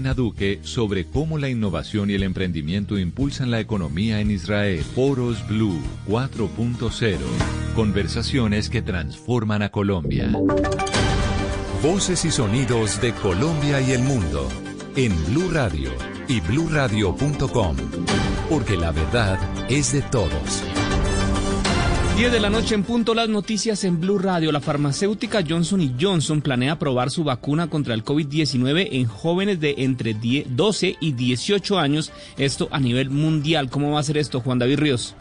Duque sobre cómo la innovación y el emprendimiento impulsan la economía en Israel. Foros Blue 4.0. Conversaciones que transforman a Colombia. Voces y sonidos de Colombia y el mundo en Blue Radio y bluradio.com. Porque la verdad es de todos. 10 de la noche en punto las noticias en Blue Radio. La farmacéutica Johnson Johnson planea probar su vacuna contra el COVID-19 en jóvenes de entre 12 y 18 años, esto a nivel mundial. ¿Cómo va a ser esto, Juan David Ríos?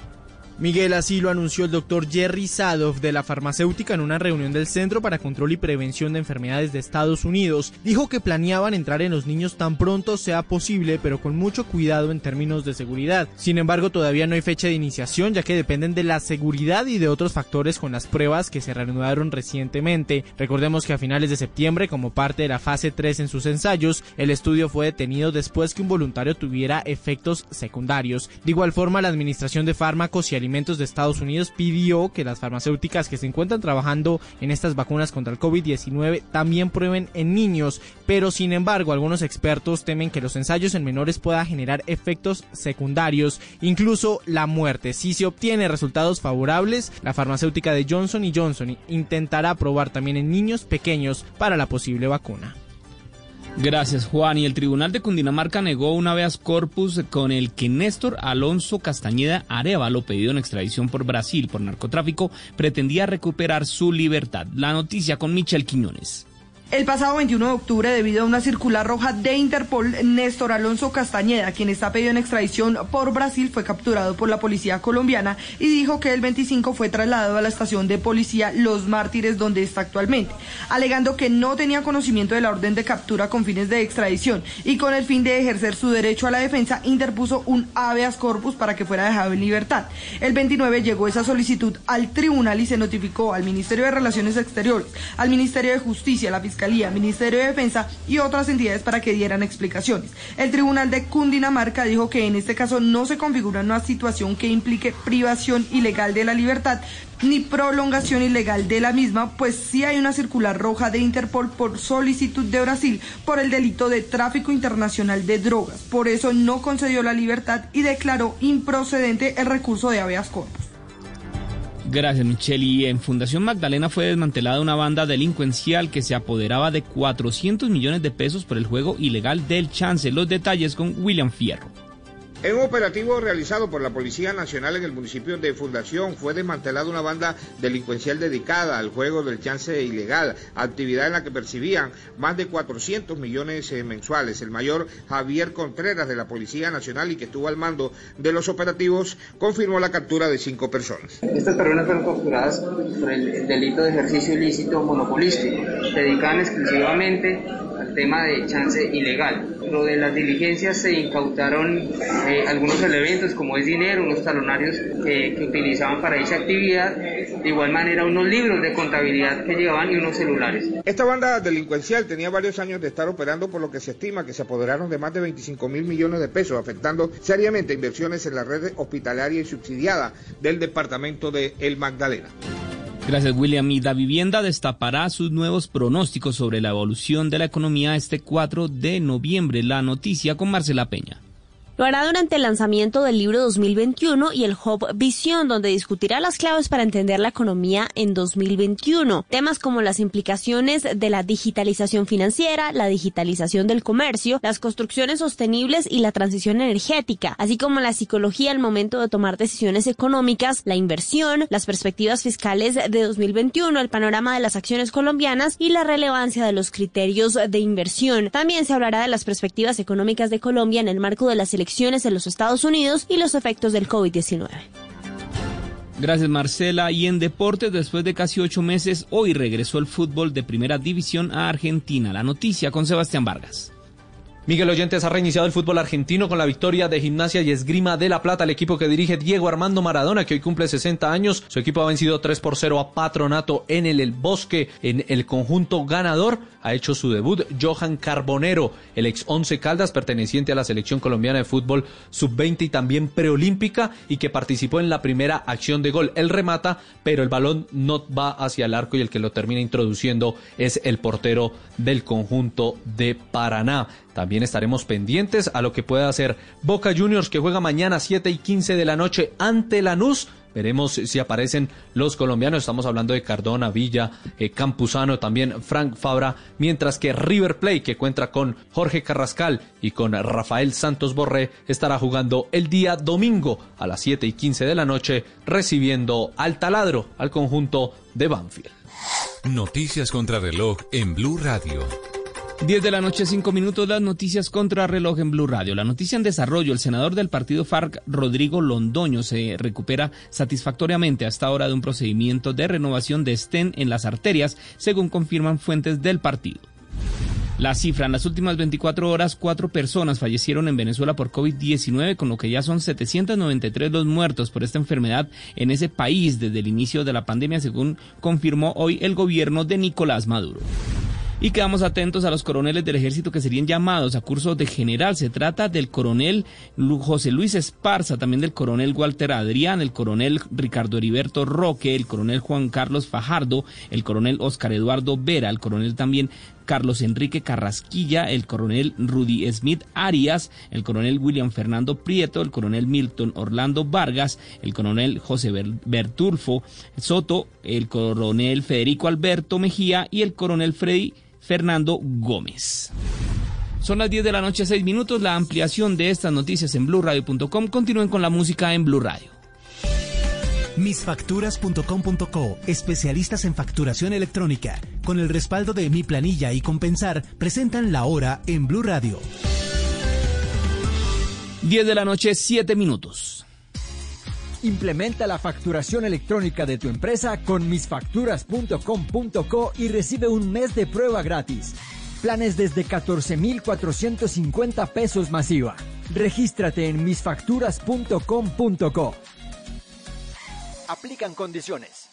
Miguel así lo anunció el doctor Jerry Sadov de la farmacéutica en una reunión del Centro para Control y Prevención de Enfermedades de Estados Unidos. Dijo que planeaban entrar en los niños tan pronto sea posible, pero con mucho cuidado en términos de seguridad. Sin embargo, todavía no hay fecha de iniciación, ya que dependen de la seguridad y de otros factores con las pruebas que se reanudaron recientemente. Recordemos que a finales de septiembre, como parte de la fase 3 en sus ensayos, el estudio fue detenido después que un voluntario tuviera efectos secundarios. De igual forma, la Administración de Fármacos y Alimentos de Estados Unidos pidió que las farmacéuticas que se encuentran trabajando en estas vacunas contra el COVID-19 también prueben en niños, pero sin embargo algunos expertos temen que los ensayos en menores puedan generar efectos secundarios, incluso la muerte. Si se obtiene resultados favorables, la farmacéutica de Johnson Johnson intentará probar también en niños pequeños para la posible vacuna. Gracias, Juan. Y el Tribunal de Cundinamarca negó un habeas corpus con el que Néstor Alonso Castañeda Arevalo, pedido en extradición por Brasil por narcotráfico, pretendía recuperar su libertad. La noticia con Michel Quiñones. El pasado 21 de octubre, debido a una circular roja de Interpol, Néstor Alonso Castañeda, quien está pedido en extradición por Brasil, fue capturado por la policía colombiana y dijo que el 25 fue trasladado a la estación de policía Los Mártires, donde está actualmente, alegando que no tenía conocimiento de la orden de captura con fines de extradición y con el fin de ejercer su derecho a la defensa, interpuso un habeas corpus para que fuera dejado en libertad. El 29 llegó esa solicitud al tribunal y se notificó al Ministerio de Relaciones Exteriores, al Ministerio de Justicia, la Fiscalía Ministerio de Defensa y otras entidades para que dieran explicaciones. El Tribunal de Cundinamarca dijo que en este caso no se configura una situación que implique privación ilegal de la libertad ni prolongación ilegal de la misma, pues sí hay una circular roja de Interpol por solicitud de Brasil por el delito de tráfico internacional de drogas. Por eso no concedió la libertad y declaró improcedente el recurso de habeas corpus. Gracias, Michelle. Y en Fundación Magdalena fue desmantelada una banda delincuencial que se apoderaba de 400 millones de pesos por el juego ilegal del chance. Los detalles con William Fierro. En un operativo realizado por la Policía Nacional en el municipio de Fundación fue desmantelada una banda delincuencial dedicada al juego del chance ilegal, actividad en la que percibían más de 400 millones eh, mensuales. El mayor Javier Contreras de la Policía Nacional y que estuvo al mando de los operativos confirmó la captura de cinco personas. Estas personas fueron capturadas por el delito de ejercicio ilícito monopolístico. Dedicaban exclusivamente al tema de chance ilegal. Lo de las diligencias se incautaron eh, algunos elementos como es dinero, unos talonarios que, que, utilizaban para dicha actividad, de igual manera unos libros de contabilidad que llevaban y unos celulares. Esta banda delincuencial tenía varios años de estar operando por lo que se estima que se apoderaron de más de 25 mil millones de pesos, afectando seriamente inversiones en la red hospitalaria y subsidiada del departamento de El Magdalena. Gracias, William. Y la vivienda destapará sus nuevos pronósticos sobre la evolución de la economía este 4 de noviembre. La noticia con Marcela Peña. Lo hará durante el lanzamiento del libro 2021 y el Hub Visión, donde discutirá las claves para entender la economía en 2021. Temas como las implicaciones de la digitalización financiera, la digitalización del comercio, las construcciones sostenibles y la transición energética, así como la psicología al momento de tomar decisiones económicas, la inversión, las perspectivas fiscales de 2021, el panorama de las acciones colombianas y la relevancia de los criterios de inversión. También se hablará de las perspectivas económicas de Colombia en el marco de las elecciones elecciones en los Estados Unidos y los efectos del COVID-19. Gracias Marcela. Y en deportes, después de casi ocho meses, hoy regresó el fútbol de primera división a Argentina. La noticia con Sebastián Vargas. Miguel Oyentes ha reiniciado el fútbol argentino con la victoria de Gimnasia y Esgrima de La Plata, el equipo que dirige Diego Armando Maradona, que hoy cumple 60 años. Su equipo ha vencido 3 por 0 a Patronato en el, el Bosque. En el conjunto ganador ha hecho su debut Johan Carbonero, el ex 11 Caldas, perteneciente a la selección colombiana de fútbol sub-20 y también preolímpica, y que participó en la primera acción de gol. Él remata, pero el balón no va hacia el arco y el que lo termina introduciendo es el portero del conjunto de Paraná. También estaremos pendientes a lo que pueda hacer Boca Juniors que juega mañana 7 y 15 de la noche ante Lanús. Veremos si aparecen los colombianos. Estamos hablando de Cardona, Villa, eh, Campuzano, también Frank Fabra. Mientras que River Plate, que cuenta con Jorge Carrascal y con Rafael Santos Borré, estará jugando el día domingo a las 7 y 15 de la noche, recibiendo al taladro al conjunto de Banfield. Noticias contra reloj en Blue Radio. 10 de la noche, 5 minutos, las noticias contra reloj en Blue Radio. La noticia en desarrollo, el senador del partido FARC, Rodrigo Londoño, se recupera satisfactoriamente hasta ahora de un procedimiento de renovación de estén en las arterias, según confirman fuentes del partido. La cifra, en las últimas 24 horas, cuatro personas fallecieron en Venezuela por COVID-19, con lo que ya son 793 los muertos por esta enfermedad en ese país desde el inicio de la pandemia, según confirmó hoy el gobierno de Nicolás Maduro y quedamos atentos a los coroneles del ejército que serían llamados a cursos de general. Se trata del coronel José Luis Esparza, también del coronel Walter Adrián, el coronel Ricardo Heriberto Roque, el coronel Juan Carlos Fajardo, el coronel Oscar Eduardo Vera, el coronel también Carlos Enrique Carrasquilla, el coronel Rudy Smith Arias, el coronel William Fernando Prieto, el coronel Milton Orlando Vargas, el coronel José Bertulfo Soto, el coronel Federico Alberto Mejía y el coronel Freddy Fernando Gómez. Son las 10 de la noche, 6 minutos. La ampliación de estas noticias en blurradio.com. Continúen con la música en Blue Radio. Misfacturas.com.co, especialistas en facturación electrónica, con el respaldo de Mi Planilla y Compensar, presentan la hora en Blue Radio. 10 de la noche, 7 minutos. Implementa la facturación electrónica de tu empresa con misfacturas.com.co y recibe un mes de prueba gratis. Planes desde 14,450 pesos masiva. Regístrate en misfacturas.com.co. Aplican condiciones.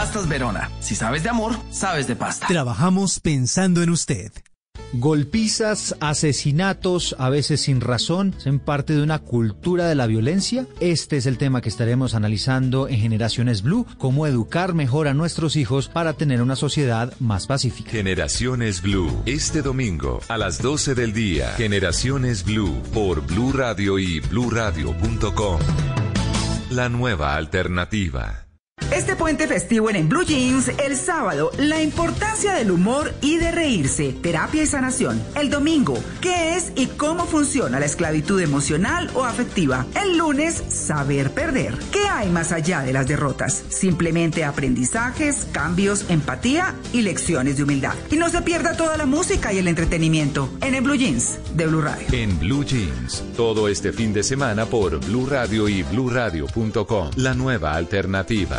Pastas Verona. Si sabes de amor, sabes de pasta. Trabajamos pensando en usted. Golpizas, asesinatos, a veces sin razón, ¿son parte de una cultura de la violencia? Este es el tema que estaremos analizando en Generaciones Blue, cómo educar mejor a nuestros hijos para tener una sociedad más pacífica. Generaciones Blue, este domingo a las 12 del día. Generaciones Blue por Blue Radio y bluradio.com. La nueva alternativa. Este puente festivo en, Blue Jeans, el sábado, la importancia del humor y de reírse, terapia y sanación. El domingo, qué es y cómo funciona la esclavitud emocional o afectiva. El lunes, saber perder. ¿Qué hay más allá de las derrotas? Simplemente aprendizajes, cambios, empatía y lecciones de humildad. Y no se pierda toda la música y el entretenimiento en el Blue Jeans de Blue Radio. En Blue Jeans, todo este fin de semana por Blue Radio y bluradio.com. La nueva alternativa.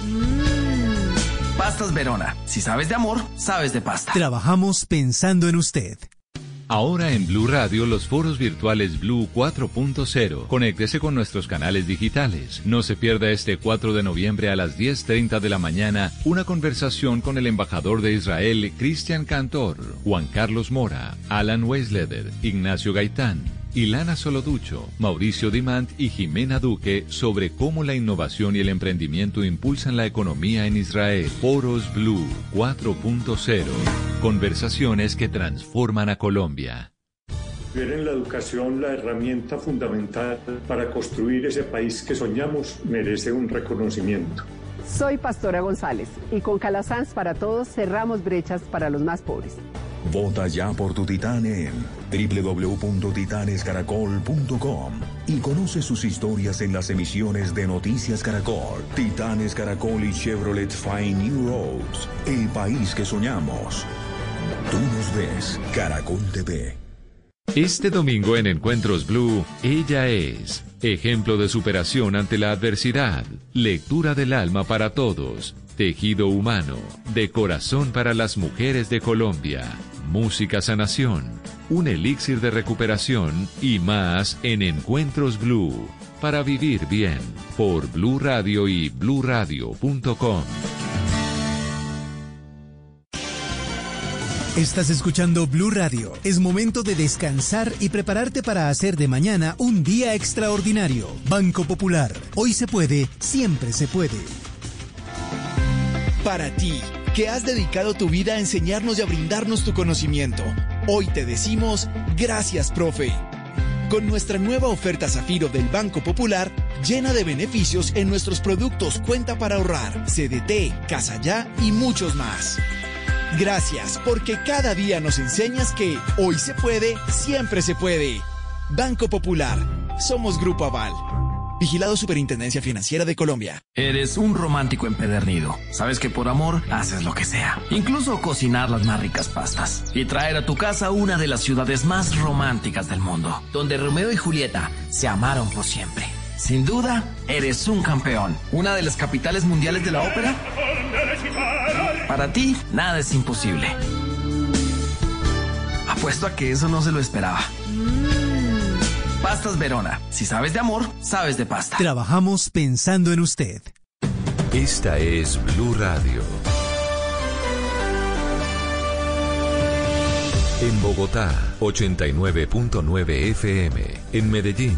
Pastas Verona. Si sabes de amor, sabes de pasta. Trabajamos pensando en usted. Ahora en Blue Radio los foros virtuales Blue 4.0. Conéctese con nuestros canales digitales. No se pierda este 4 de noviembre a las 10.30 de la mañana una conversación con el embajador de Israel, Cristian Cantor, Juan Carlos Mora, Alan Weisleder, Ignacio Gaitán. Ilana Soloducho, Mauricio Dimant y Jimena Duque sobre cómo la innovación y el emprendimiento impulsan la economía en Israel. Foros Blue 4.0. Conversaciones que transforman a Colombia. Ver en la educación la herramienta fundamental para construir ese país que soñamos merece un reconocimiento. Soy Pastora González y con Calasanz para Todos cerramos brechas para los más pobres. Vota ya por tu Titán en www.titanescaracol.com y conoce sus historias en las emisiones de Noticias Caracol, Titanes Caracol y Chevrolet Fine New Roads, el país que soñamos. Tú nos ves, Caracol TV. Este domingo en Encuentros Blue, ella es ejemplo de superación ante la adversidad, lectura del alma para todos, tejido humano, de corazón para las mujeres de Colombia. Música Sanación, un elixir de recuperación y más en Encuentros Blue, para vivir bien, por Blue Radio y bluradio.com. Estás escuchando Blue Radio. Es momento de descansar y prepararte para hacer de mañana un día extraordinario. Banco Popular. Hoy se puede, siempre se puede. Para ti que has dedicado tu vida a enseñarnos y a brindarnos tu conocimiento. Hoy te decimos gracias, profe. Con nuestra nueva oferta Zafiro del Banco Popular, llena de beneficios en nuestros productos Cuenta para ahorrar, CDT, Casa Ya y muchos más. Gracias, porque cada día nos enseñas que hoy se puede, siempre se puede. Banco Popular. Somos Grupo Aval. Vigilado Superintendencia Financiera de Colombia. Eres un romántico empedernido. Sabes que por amor haces lo que sea. Incluso cocinar las más ricas pastas. Y traer a tu casa una de las ciudades más románticas del mundo. Donde Romeo y Julieta se amaron por siempre. Sin duda, eres un campeón. Una de las capitales mundiales de la ópera. Para ti, nada es imposible. Apuesto a que eso no se lo esperaba. Pastas Verona. Si sabes de amor, sabes de pasta. Trabajamos pensando en usted. Esta es Blue Radio. En Bogotá, 89.9 FM. En Medellín,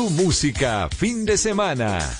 Blue Música, fin de semana.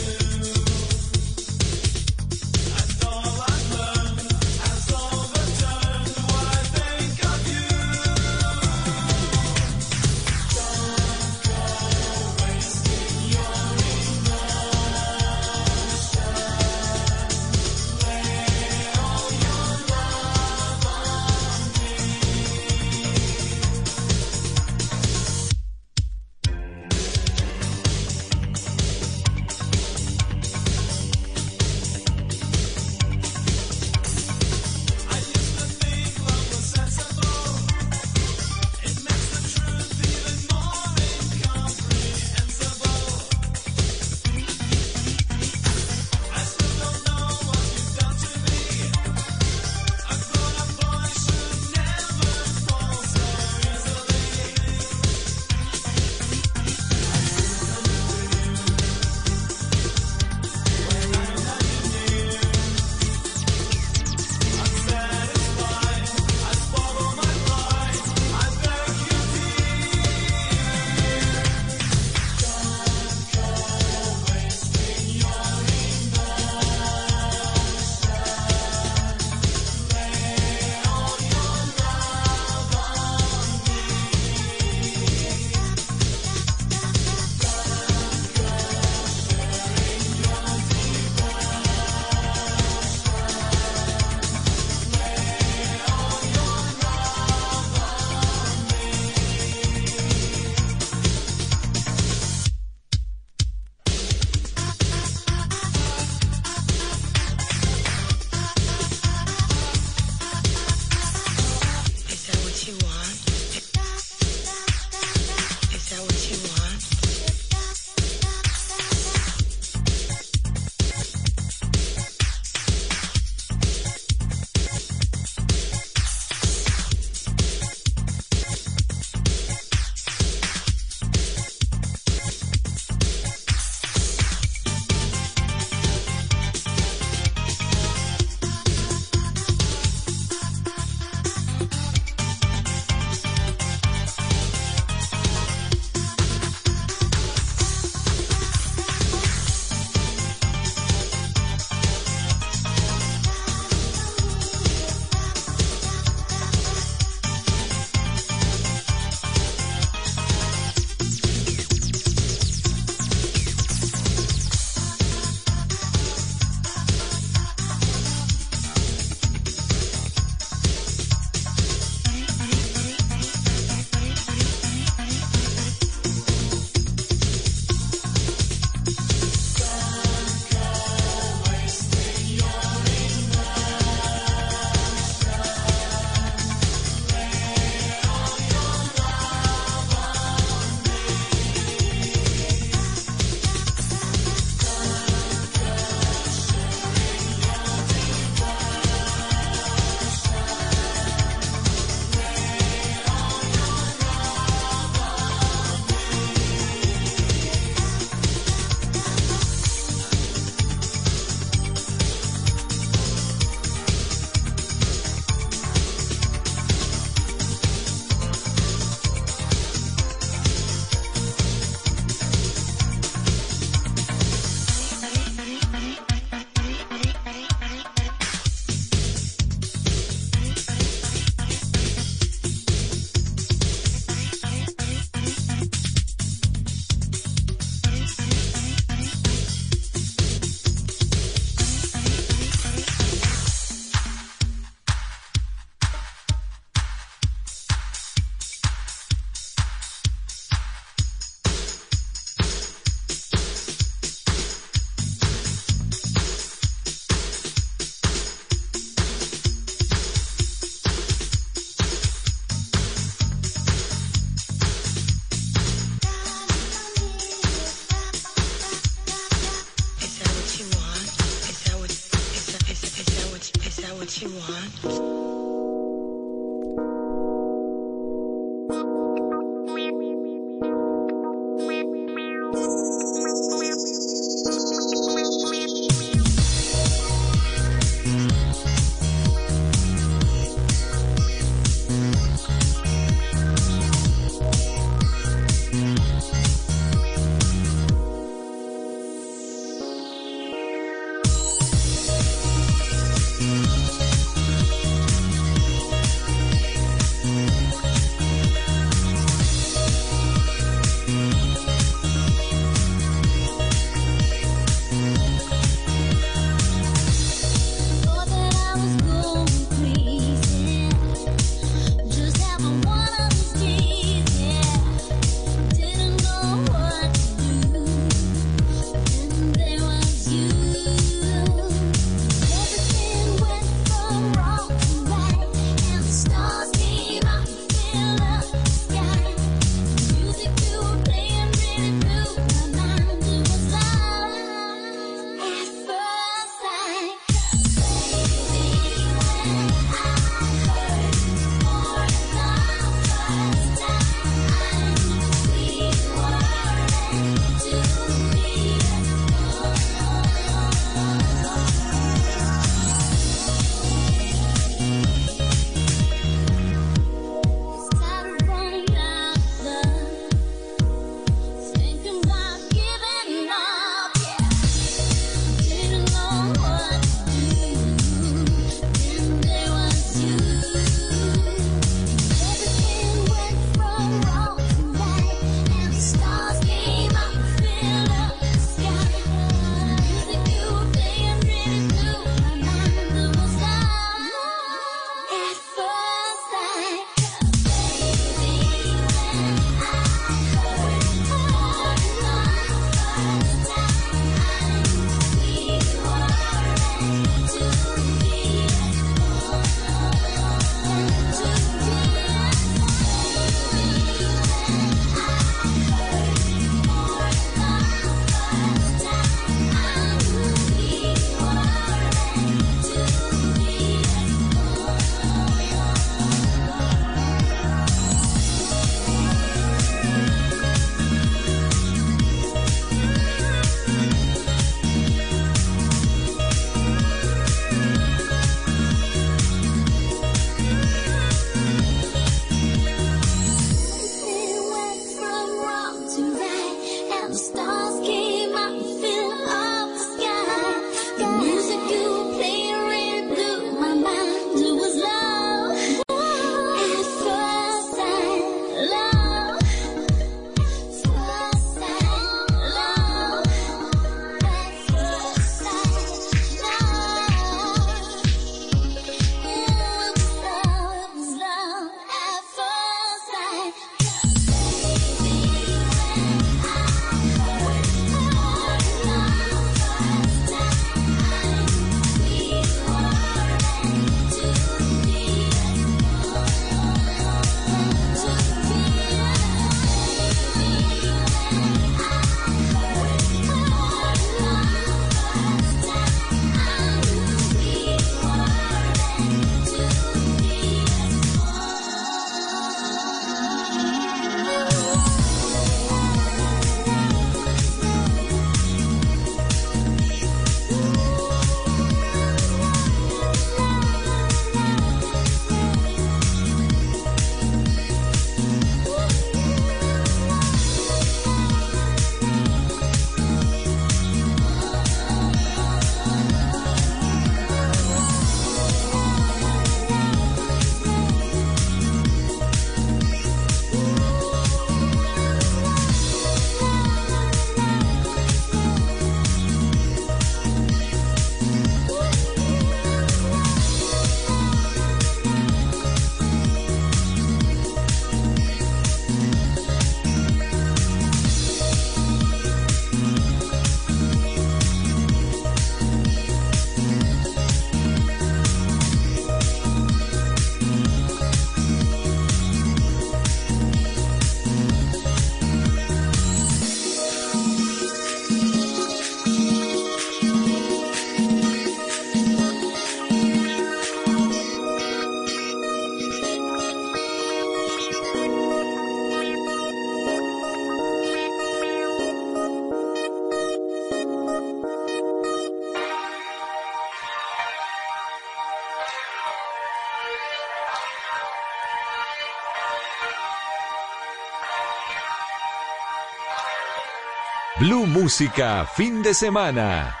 Blue Música, fin de semana.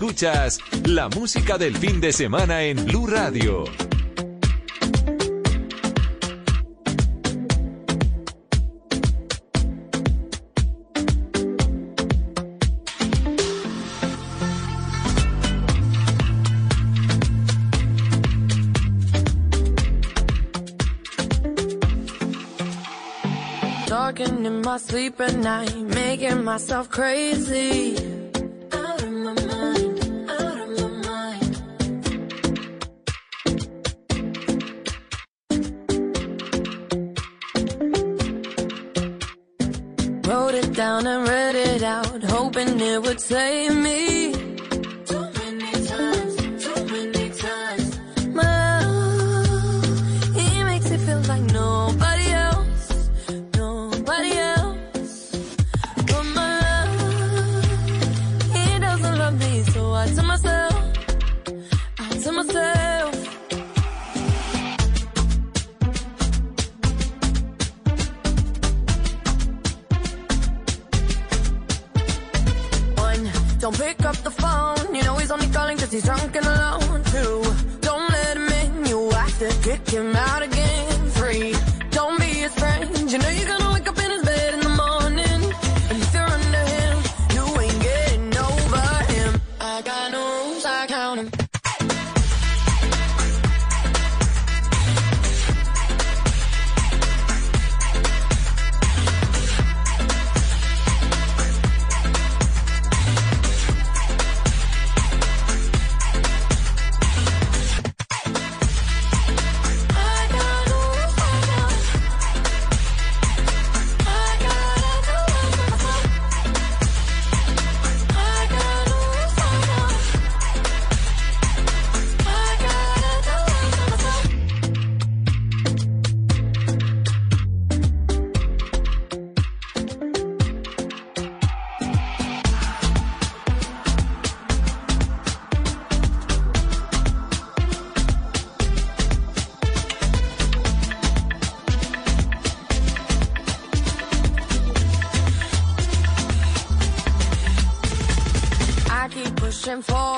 Escuchas la música del fin de semana en Blue Radio. Talking in my sleep at night, making myself crazy. and fall.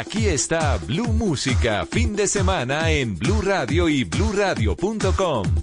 Aquí está Blue Música, fin de semana en Blue Radio y bluradio.com.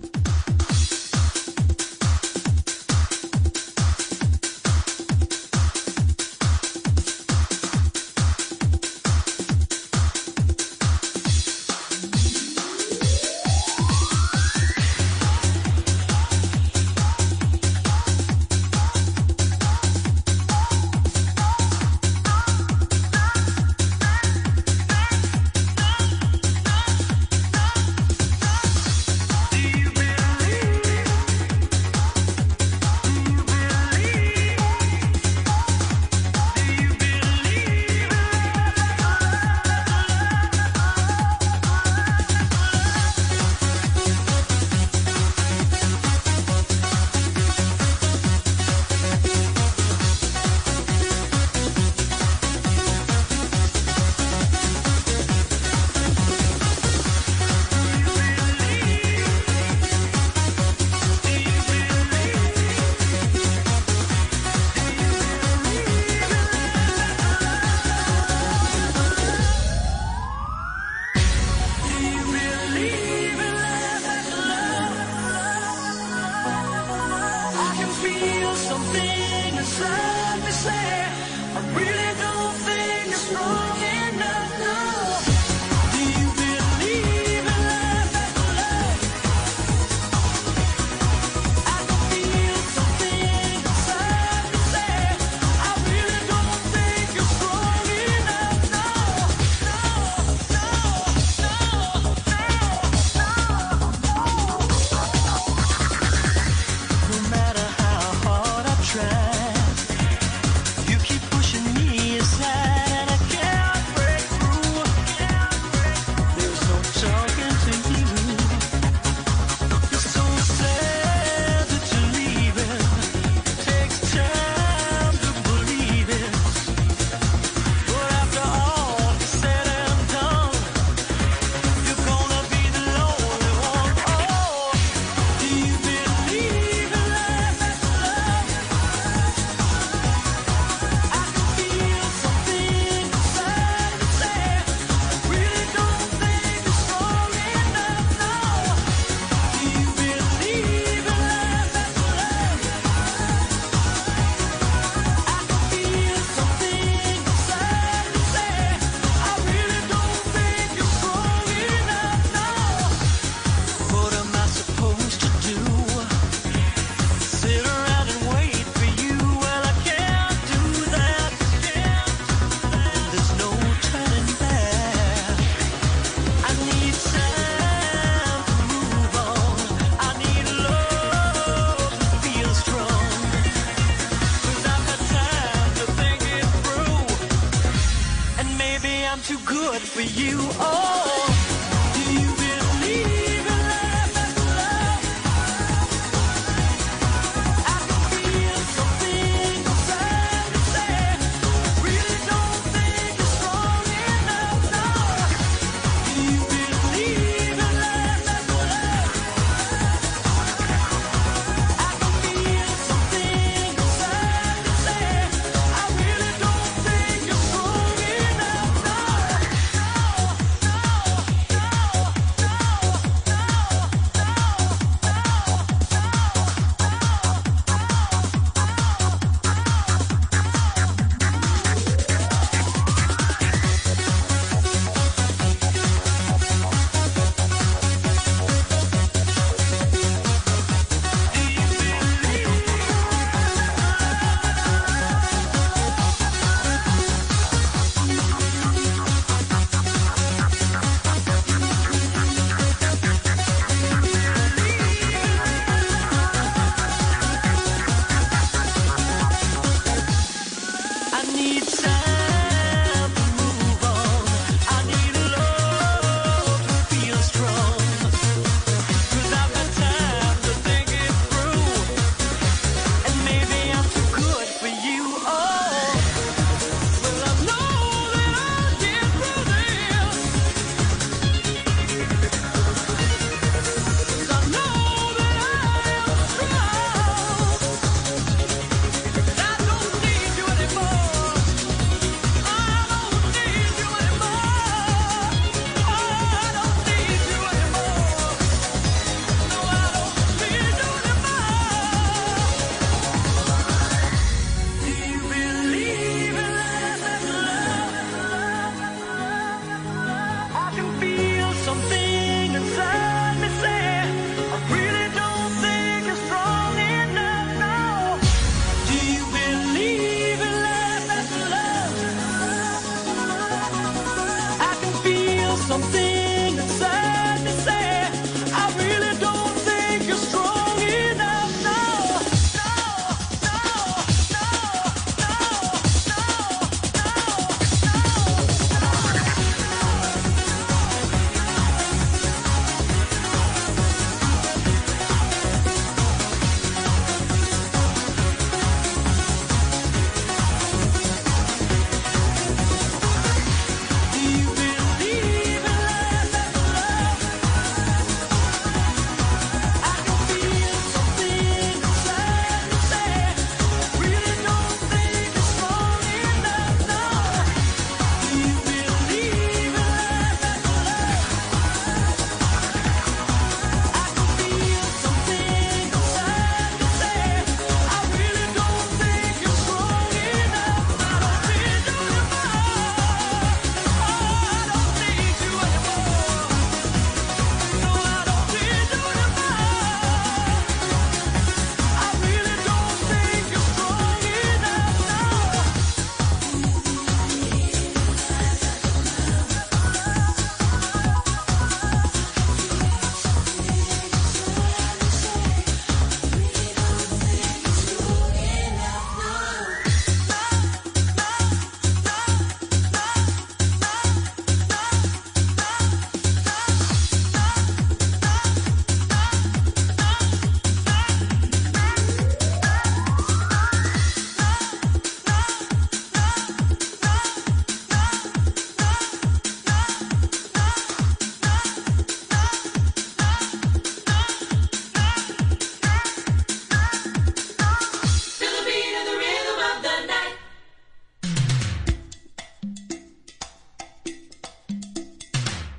for you, oh.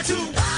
number two.